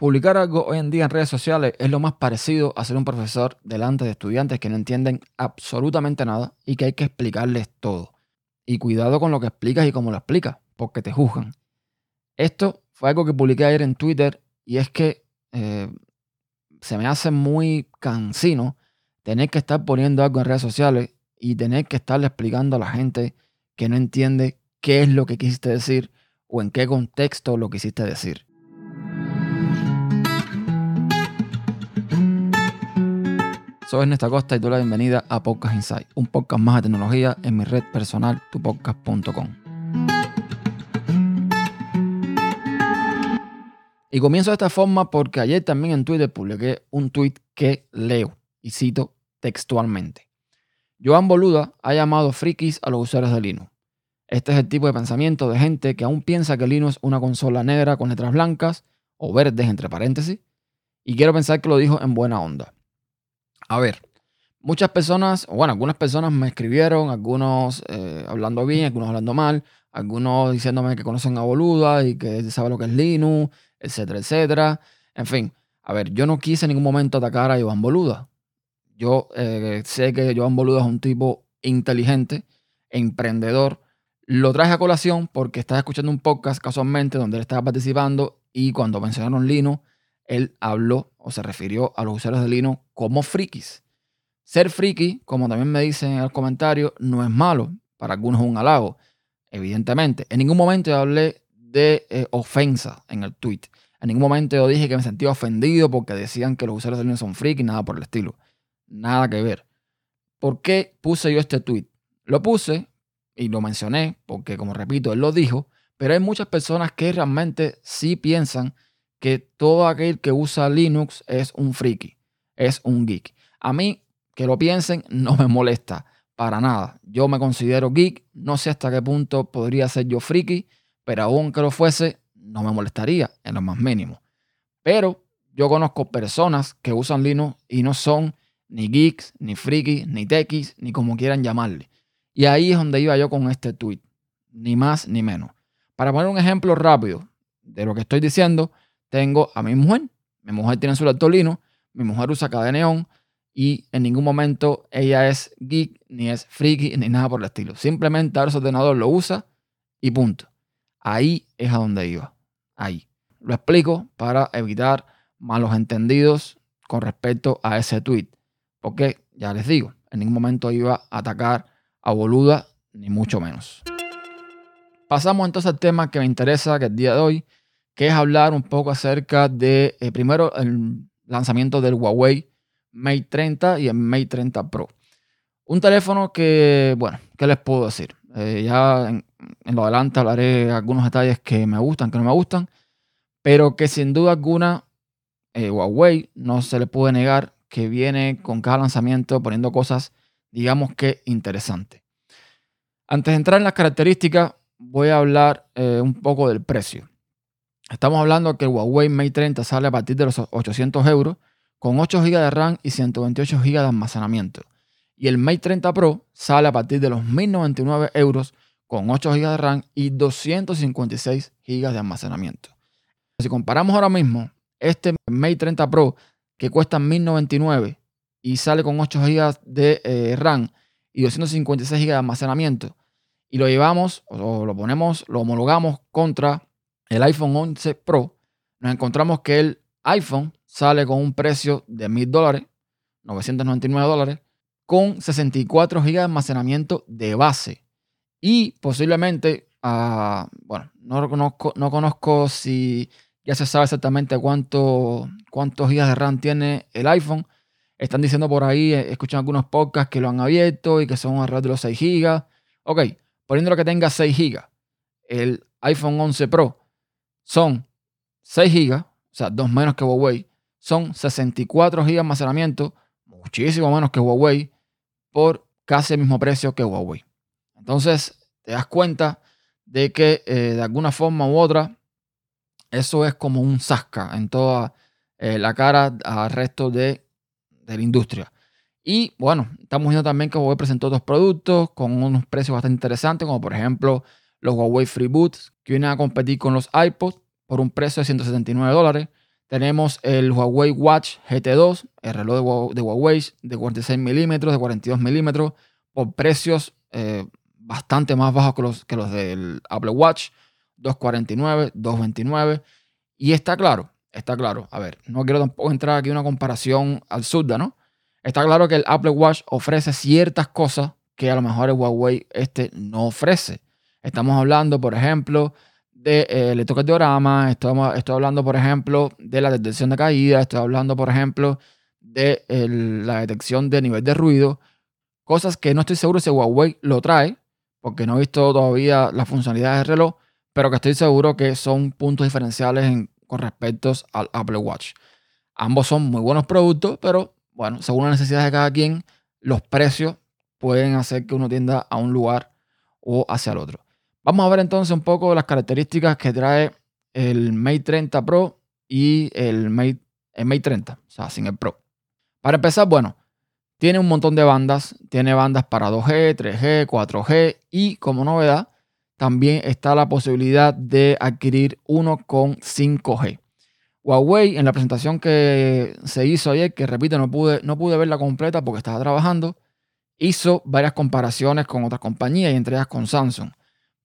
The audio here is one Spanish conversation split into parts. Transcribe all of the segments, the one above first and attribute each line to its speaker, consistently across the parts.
Speaker 1: Publicar algo hoy en día en redes sociales es lo más parecido a ser un profesor delante de estudiantes que no entienden absolutamente nada y que hay que explicarles todo. Y cuidado con lo que explicas y cómo lo explicas, porque te juzgan. Esto fue algo que publiqué ayer en Twitter y es que eh, se me hace muy cansino tener que estar poniendo algo en redes sociales y tener que estarle explicando a la gente que no entiende qué es lo que quisiste decir o en qué contexto lo quisiste decir. Soy Ernesto Costa y doy la bienvenida a Podcast Insight, un podcast más de tecnología en mi red personal, tupodcast.com. Y comienzo de esta forma porque ayer también en Twitter publiqué un tweet que leo y cito textualmente. Joan Boluda ha llamado frikis a los usuarios de Linux. Este es el tipo de pensamiento de gente que aún piensa que Linux es una consola negra con letras blancas o verdes entre paréntesis, y quiero pensar que lo dijo en buena onda. A ver, muchas personas, bueno, algunas personas me escribieron, algunos eh, hablando bien, algunos hablando mal, algunos diciéndome que conocen a Boluda y que sabe lo que es Linux, etcétera, etcétera. En fin, a ver, yo no quise en ningún momento atacar a Joan Boluda. Yo eh, sé que Joan Boluda es un tipo inteligente, emprendedor. Lo traje a colación porque estaba escuchando un podcast casualmente donde él estaba participando y cuando mencionaron Linux, él habló o se refirió a los usuarios de Linux como frikis. Ser friki, como también me dicen en el comentario, no es malo. Para algunos es un halago, evidentemente. En ningún momento yo hablé de eh, ofensa en el tweet. En ningún momento yo dije que me sentía ofendido porque decían que los usuarios de Linux son frikis, nada por el estilo. Nada que ver. ¿Por qué puse yo este tweet? Lo puse y lo mencioné porque, como repito, él lo dijo, pero hay muchas personas que realmente sí piensan que todo aquel que usa Linux es un friki, es un geek. A mí, que lo piensen, no me molesta para nada. Yo me considero geek, no sé hasta qué punto podría ser yo friki, pero aún que lo fuese, no me molestaría en lo más mínimo. Pero yo conozco personas que usan Linux y no son ni geeks, ni frikis, ni techies, ni como quieran llamarle. Y ahí es donde iba yo con este tweet, ni más ni menos. Para poner un ejemplo rápido de lo que estoy diciendo, tengo a mi mujer. Mi mujer tiene su lectolino, mi mujer usa cadeneón y en ningún momento ella es geek, ni es friki, ni nada por el estilo. Simplemente ahora su ordenador lo usa y punto. Ahí es a donde iba. Ahí. Lo explico para evitar malos entendidos con respecto a ese tweet. Porque, ya les digo, en ningún momento iba a atacar a Boluda, ni mucho menos. Pasamos entonces al tema que me interesa, que el día de hoy, que es hablar un poco acerca de, eh, primero, el lanzamiento del Huawei Mate 30 y el Mate 30 Pro. Un teléfono que, bueno, ¿qué les puedo decir? Eh, ya en, lo adelante hablaré algunos detalles que me gustan, que no me gustan, pero que sin duda alguna eh, Huawei no se le puede negar que viene con cada lanzamiento poniendo cosas, digamos que interesantes. Antes de entrar en las características, voy a hablar un poco del precio. Estamos hablando que el Huawei Mate 30 sale a partir de los 800 euros con 8 GB de RAM y 128 GB de almacenamiento. Y el Mate 30 Pro sale a partir de los 1099 euros con 8 GB de RAM y 256 GB de almacenamiento. Si comparamos ahora mismo este Mate 30 Pro que cuesta 1099 y sale con 8 GB de eh, RAM y 256 GB de almacenamiento y lo llevamos o lo ponemos, lo homologamos contra el iPhone 11 Pro, nos encontramos que el iPhone sale con un precio de 1000 dólares, 999 dólares, con 64 GB de almacenamiento de base. Y posiblemente, uh, bueno, no conozco, no conozco si ya se sabe exactamente cuánto, cuántos GB de RAM tiene el iPhone. Están diciendo por ahí, eh, escuchan algunos podcasts que lo han abierto y que son alrededor de los 6 GB. Ok, poniendo que tenga 6 GB, el iPhone 11 Pro son 6 GB, o sea, dos menos que Huawei, son 64 GB de almacenamiento, muchísimo menos que Huawei, por casi el mismo precio que Huawei. Entonces, te das cuenta de que eh, de alguna forma u otra, eso es como un zasca en toda eh, la cara al resto de, de, la industria. Y bueno, estamos viendo también que Huawei presentó otros productos con unos precios bastante interesantes, como por ejemplo los Huawei FreeBoots, que vienen a competir con los iPods por un precio de 179 dólares. Tenemos el Huawei Watch GT2, el reloj de Huawei de 46 milímetros, de 42 milímetros, por precios eh, bastante más bajos que los, que los del Apple Watch, 249, 229. Y está claro, está claro. A ver, no quiero tampoco entrar aquí una comparación absurda, ¿no? Está claro que el Apple Watch ofrece ciertas cosas que a lo mejor el Huawei este no ofrece. Estamos hablando, por ejemplo, de eh, electrocardiograma, estoy, estoy hablando, por ejemplo, de la detección de caída, estoy hablando, por ejemplo, de la detección de nivel de ruido, cosas que no estoy seguro si Huawei lo trae, porque no he visto todavía las funcionalidades del reloj, pero que estoy seguro que son puntos diferenciales con respecto al Apple Watch. Ambos son muy buenos productos, pero bueno, según las necesidades de cada quien, los precios pueden hacer que uno tienda a un lugar o hacia el otro. Vamos a ver entonces un poco las características que trae el Mate 30 Pro y el Mate, el Mate 30, o sea, sin el Pro. Para empezar, bueno, tiene un montón de bandas. Tiene bandas para 2G, 3G, 4G y como novedad, también está la posibilidad de adquirir uno con 5G. Huawei, en la presentación que se hizo ayer, que repito, no pude, no pude verla completa porque estaba trabajando, hizo varias comparaciones con otras compañías y entre ellas con Samsung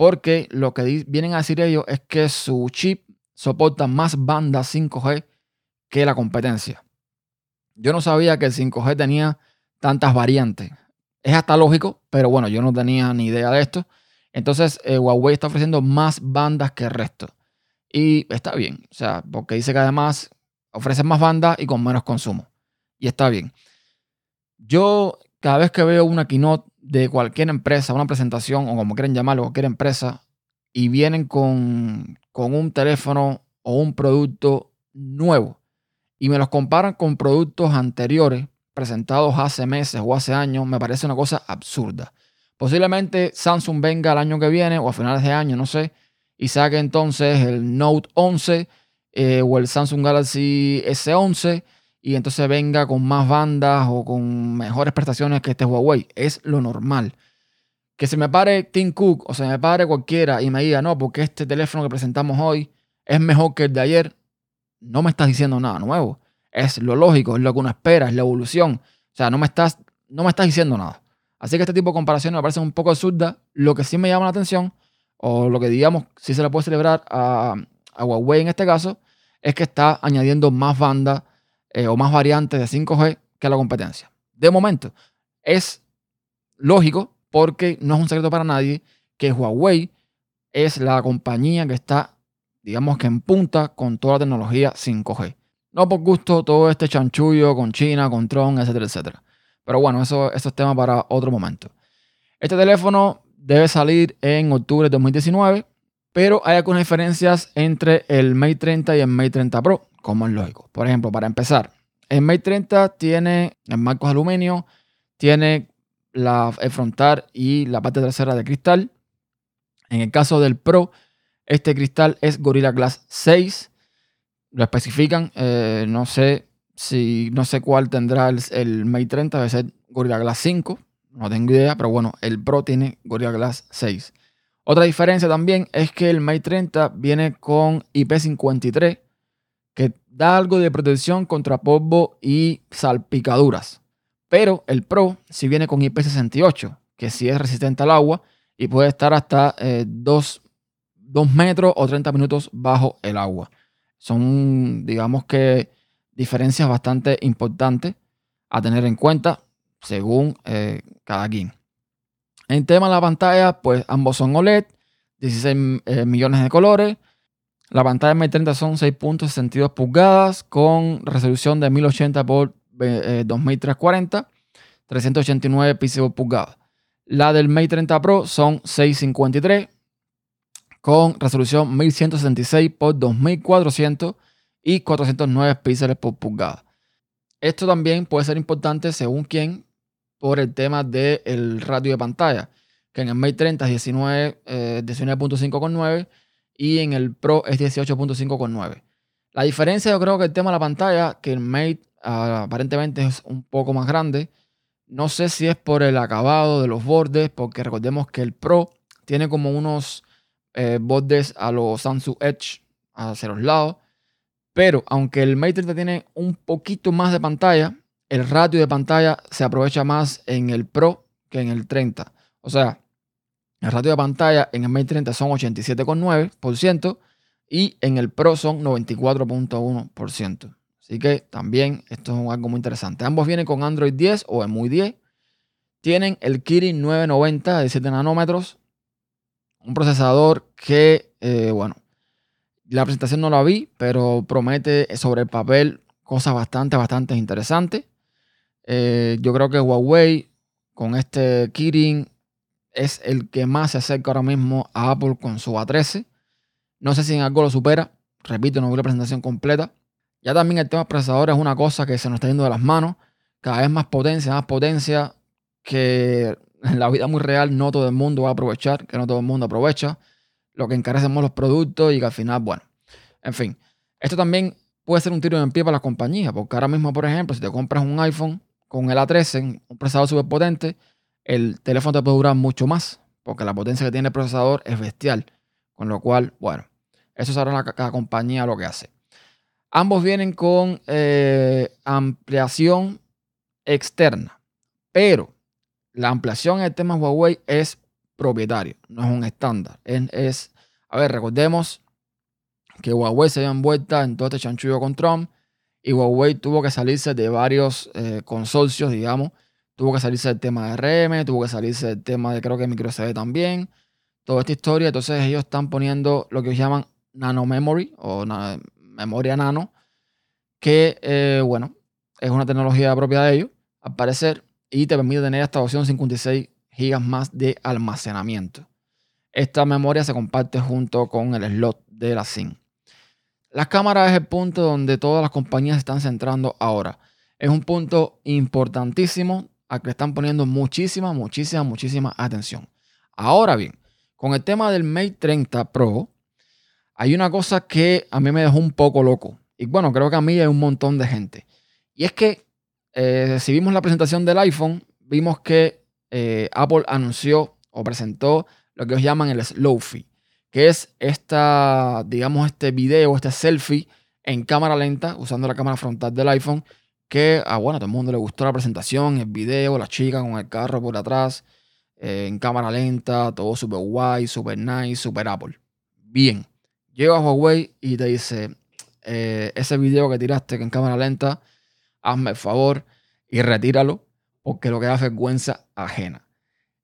Speaker 1: porque lo que vienen a decir ellos es que su chip soporta más bandas 5G que la competencia. Yo no sabía que el 5G tenía tantas variantes. Es hasta lógico, pero bueno, yo no tenía ni idea de esto. Entonces, eh, Huawei está ofreciendo más bandas que el resto. Y está bien, o sea, porque dice que además ofrece más bandas y con menos consumo. Y está bien. Yo, cada vez que veo una keynote de cualquier empresa, una presentación o como quieren llamarlo, cualquier empresa, y vienen con, con un teléfono o un producto nuevo y me los comparan con productos anteriores presentados hace meses o hace años, me parece una cosa absurda. Posiblemente Samsung venga el año que viene o a finales de año, no sé, y saque entonces el Note 11 eh, o el Samsung Galaxy S11 y entonces venga con más bandas o con mejores prestaciones que este Huawei. Es lo normal. Que se me pare Tim Cook o se me pare cualquiera y me diga, no, porque este teléfono que presentamos hoy es mejor que el de ayer, no me estás diciendo nada nuevo. Es lo lógico, es lo que uno espera, es la evolución. O sea, no me estás, no me estás diciendo nada. Así que este tipo de comparaciones me parecen un poco absurdas. Lo que sí me llama la atención, o lo que digamos, sí se le puede celebrar a, a Huawei en este caso, es que está añadiendo más bandas eh, o más variantes de 5G que la competencia. De momento, es lógico porque no es un secreto para nadie que Huawei es la compañía que está, digamos que en punta con toda la tecnología 5G. No por gusto todo este chanchullo con China, con Tron, etcétera, etcétera. Pero bueno, eso, eso es tema para otro momento. Este teléfono debe salir en octubre de 2019, pero hay algunas diferencias entre el Mate 30 y el Mate 30 Pro como es lógico. Por ejemplo, para empezar, el Mate 30 tiene el marcos de aluminio, tiene la, el frontal y la parte trasera de cristal. En el caso del Pro, este cristal es Gorilla Glass 6. Lo especifican, eh, no sé si no sé cuál tendrá el, el, Mate 30, debe ser Gorilla Glass 5, no tengo idea, pero bueno, el Pro tiene Gorilla Glass 6. Otra diferencia también es que el Mate 30 viene con IP53, que da algo de protección contra polvo y salpicaduras. Pero el Pro si viene con IP68, que sí es resistente al agua y puede estar hasta 2 eh, metros o 30 minutos bajo el agua. Son, digamos que, diferencias bastante importantes a tener en cuenta según eh, cada quien. En tema de la pantalla, pues ambos son OLED, 16 eh, millones de colores, la pantalla M30 son 6.62 pulgadas con resolución de 1080 por 2340, 389 píxeles por pulgada. La del Mate 30 Pro son 653 con resolución 1166 por 2400 y 409 píxeles por pulgada. Esto también puede ser importante según quién por el tema del radio de pantalla, que en el Mate 30 es 19, 19.5 con 9 y en el Pro es 18.5 con 9. La diferencia yo creo que el tema de la pantalla, que el Mate ah, aparentemente es un poco más grande. No sé si es por el acabado de los bordes, porque recordemos que el Pro tiene como unos eh, bordes a los Samsung Edge hacia los lados. Pero aunque el Mate 30 tiene un poquito más de pantalla, el ratio de pantalla se aprovecha más en el Pro que en el 30. O sea, el ratio de pantalla en el Mate 30 son 87,9% y en el Pro son 94.1%. Así que también esto es algo muy interesante. Ambos vienen con Android 10 o EMUI 10. Tienen el Kirin 990 de 7 nanómetros. Un procesador que, eh, bueno, la presentación no la vi, pero promete sobre el papel cosas bastante, bastante interesantes. Eh, yo creo que Huawei con este Kirin es el que más se acerca ahora mismo a Apple con su A13. No sé si en algo lo supera. Repito, no vi la presentación completa. Ya también el tema procesador es una cosa que se nos está yendo de las manos. Cada vez más potencia, más potencia que en la vida muy real no todo el mundo va a aprovechar, que no todo el mundo aprovecha. Lo que encarecemos los productos y que al final, bueno, en fin. Esto también puede ser un tiro en pie para las compañías, porque ahora mismo, por ejemplo, si te compras un iPhone con el A13, un procesador súper potente, el teléfono te puede durar mucho más, porque la potencia que tiene el procesador es bestial. Con lo cual, bueno, eso sabrá cada compañía lo que hace. Ambos vienen con eh, ampliación externa, pero la ampliación en el tema Huawei es propietario, no es un estándar. Es, a ver, recordemos que Huawei se había envuelta en todo este chanchullo con Trump y Huawei tuvo que salirse de varios eh, consorcios, digamos. Tuvo que salirse del tema de RM, tuvo que salirse del tema de creo que microSD también. Toda esta historia, entonces ellos están poniendo lo que llaman nano memory o memoria nano, que, eh, bueno, es una tecnología propia de ellos, al parecer, y te permite tener hasta 256 GB más de almacenamiento. Esta memoria se comparte junto con el slot de la SIM. Las cámaras es el punto donde todas las compañías están centrando ahora. Es un punto importantísimo al que están poniendo muchísima, muchísima, muchísima atención. Ahora bien, con el tema del Mate 30 Pro, hay una cosa que a mí me dejó un poco loco. Y bueno, creo que a mí hay un montón de gente. Y es que eh, si vimos la presentación del iPhone, vimos que eh, Apple anunció o presentó lo que ellos llaman el Slowfie, que es esta, digamos, este video, este selfie en cámara lenta, usando la cámara frontal del iPhone, que a ah, bueno, todo el mundo le gustó la presentación, el video, la chica con el carro por atrás, eh, en cámara lenta, todo súper guay, súper nice, súper Apple. Bien. Llega a Huawei y te dice, eh, ese video que tiraste en cámara lenta, hazme el favor y retíralo porque lo que da vergüenza ajena.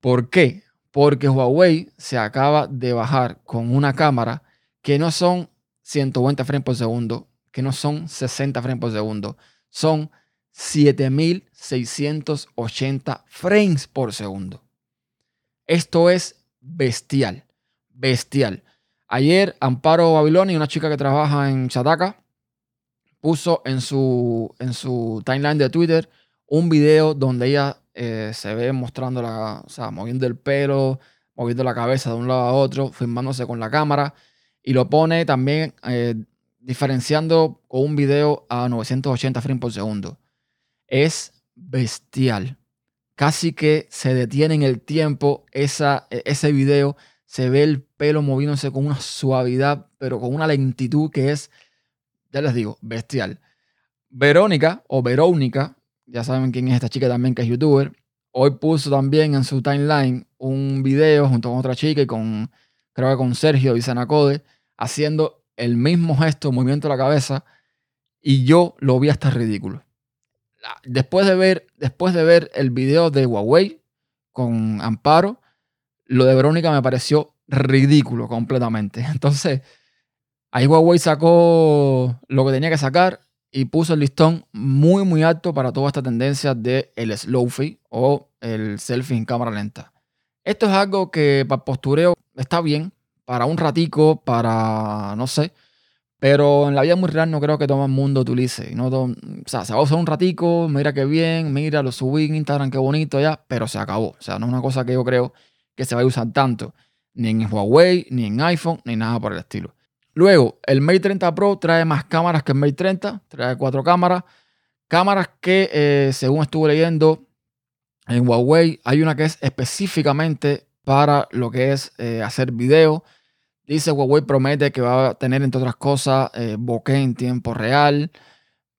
Speaker 1: ¿Por qué? Porque Huawei se acaba de bajar con una cámara que no son 120 frames por segundo, que no son 60 frames por segundo, son 7680 frames por segundo. Esto es bestial, bestial. Ayer Amparo Babilonia, una chica que trabaja en Chataca, puso en su, en su timeline de Twitter un video donde ella eh, se ve mostrando la, o sea, moviendo el pelo, moviendo la cabeza de un lado a otro, filmándose con la cámara y lo pone también eh, diferenciando con un video a 980 frames por segundo. Es bestial. Casi que se detiene en el tiempo esa, e, ese video se ve el pelo moviéndose con una suavidad, pero con una lentitud que es, ya les digo, bestial. Verónica o Verónica, ya saben quién es esta chica también que es youtuber, hoy puso también en su timeline un video junto con otra chica y con, creo que con Sergio Sanacode, haciendo el mismo gesto, movimiento de la cabeza, y yo lo vi hasta ridículo. Después de ver, después de ver el video de Huawei con Amparo, lo de Verónica me pareció ridículo completamente. Entonces, ahí Huawei sacó lo que tenía que sacar y puso el listón muy, muy alto para toda esta tendencia de el slowfie o el selfie en cámara lenta. Esto es algo que para postureo está bien, para un ratico, para, no sé, pero en la vida muy real no creo que todo el mundo utilice. No o sea, se va a usar un ratico, mira qué bien, mira, lo subí en Instagram, qué bonito ya, pero se acabó. O sea, no es una cosa que yo creo que se va a usar tanto, ni en Huawei, ni en iPhone, ni nada por el estilo. Luego, el Mate 30 Pro trae más cámaras que el Mate 30, trae cuatro cámaras. Cámaras que, eh, según estuve leyendo, en Huawei hay una que es específicamente para lo que es eh, hacer video. Dice Huawei promete que va a tener, entre otras cosas, eh, bokeh en tiempo real.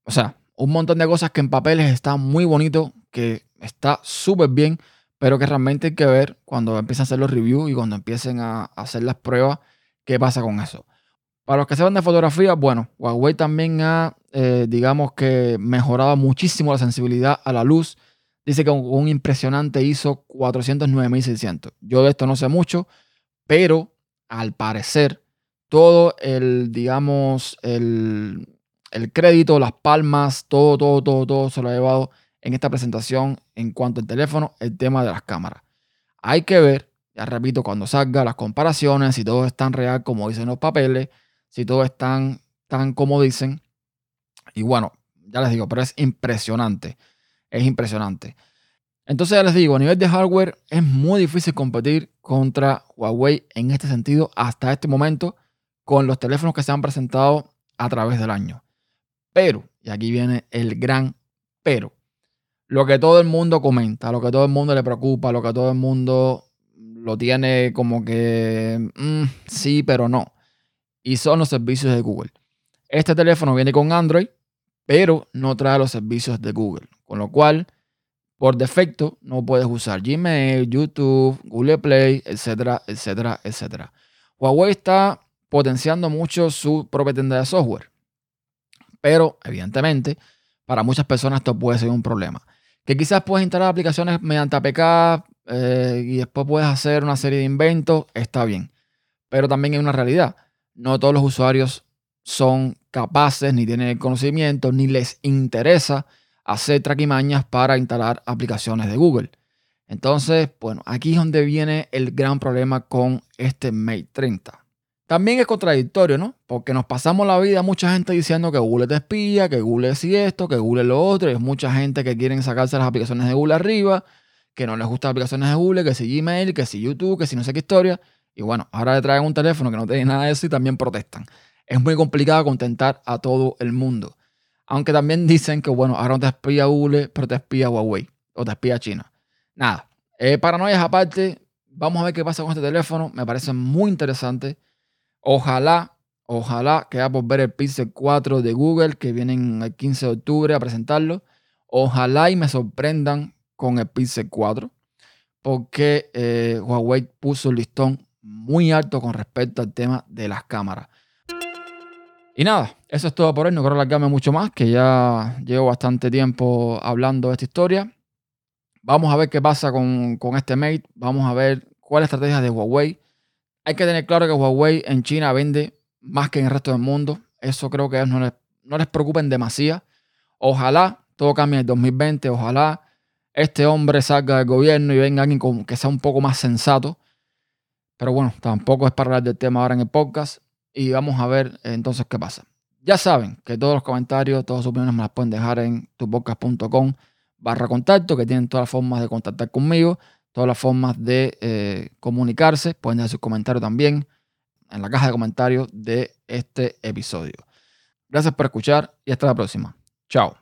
Speaker 1: O sea, un montón de cosas que en papeles está muy bonito, que está súper bien, pero que realmente hay que ver cuando empiecen a hacer los reviews y cuando empiecen a hacer las pruebas, qué pasa con eso. Para los que sepan de fotografía, bueno, Huawei también ha, eh, digamos que, mejorado muchísimo la sensibilidad a la luz. Dice que con un impresionante ISO 409.600. Yo de esto no sé mucho, pero al parecer todo el, digamos, el, el crédito, las palmas, todo, todo, todo, todo se lo ha llevado en esta presentación en cuanto al teléfono, el tema de las cámaras. Hay que ver, ya repito, cuando salga las comparaciones, si todo es tan real como dicen los papeles, si todo es tan, tan como dicen. Y bueno, ya les digo, pero es impresionante. Es impresionante. Entonces ya les digo, a nivel de hardware es muy difícil competir contra Huawei en este sentido hasta este momento con los teléfonos que se han presentado a través del año. Pero, y aquí viene el gran pero, lo que todo el mundo comenta, lo que todo el mundo le preocupa, lo que todo el mundo lo tiene como que mm, sí, pero no. Y son los servicios de Google. Este teléfono viene con Android, pero no trae los servicios de Google. Con lo cual, por defecto, no puedes usar Gmail, YouTube, Google Play, etcétera, etcétera, etcétera. Huawei está potenciando mucho su propia tienda de software. Pero, evidentemente, para muchas personas esto puede ser un problema. Que quizás puedes instalar aplicaciones mediante APK eh, y después puedes hacer una serie de inventos, está bien. Pero también hay una realidad. No todos los usuarios son capaces, ni tienen el conocimiento, ni les interesa hacer traquimañas para instalar aplicaciones de Google. Entonces, bueno, aquí es donde viene el gran problema con este Mate 30. También es contradictorio, ¿no? Porque nos pasamos la vida mucha gente diciendo que Google te espía, que Google es esto, que Google es lo otro. Y es mucha gente que quieren sacarse las aplicaciones de Google arriba, que no les gustan las aplicaciones de Google, que si Gmail, que si YouTube, que si no sé qué historia. Y bueno, ahora le traen un teléfono que no tiene nada de eso y también protestan. Es muy complicado contentar a todo el mundo. Aunque también dicen que, bueno, ahora no te espía Google, pero te espía Huawei o te espía China. Nada, eh, paranoias aparte, vamos a ver qué pasa con este teléfono. Me parece muy interesante. Ojalá, ojalá queda por ver el Pixel 4 de Google que vienen el 15 de octubre a presentarlo. Ojalá y me sorprendan con el Pixel 4 porque eh, Huawei puso el listón muy alto con respecto al tema de las cámaras. Y nada, eso es todo por hoy. No quiero alargarme mucho más, que ya llevo bastante tiempo hablando de esta historia. Vamos a ver qué pasa con, con este Mate. Vamos a ver cuál es la estrategia de Huawei. Hay que tener claro que Huawei en China vende más que en el resto del mundo. Eso creo que no les, no les preocupen demasiado. Ojalá todo cambie en el 2020. Ojalá este hombre salga del gobierno y venga alguien que sea un poco más sensato. Pero bueno, tampoco es para hablar del tema ahora en el podcast. Y vamos a ver entonces qué pasa. Ya saben que todos los comentarios, todas sus opiniones me las pueden dejar en tupodcast.com barra contacto, que tienen todas las formas de contactar conmigo todas las formas de eh, comunicarse. Pueden dejar sus comentarios también en la caja de comentarios de este episodio. Gracias por escuchar y hasta la próxima. Chao.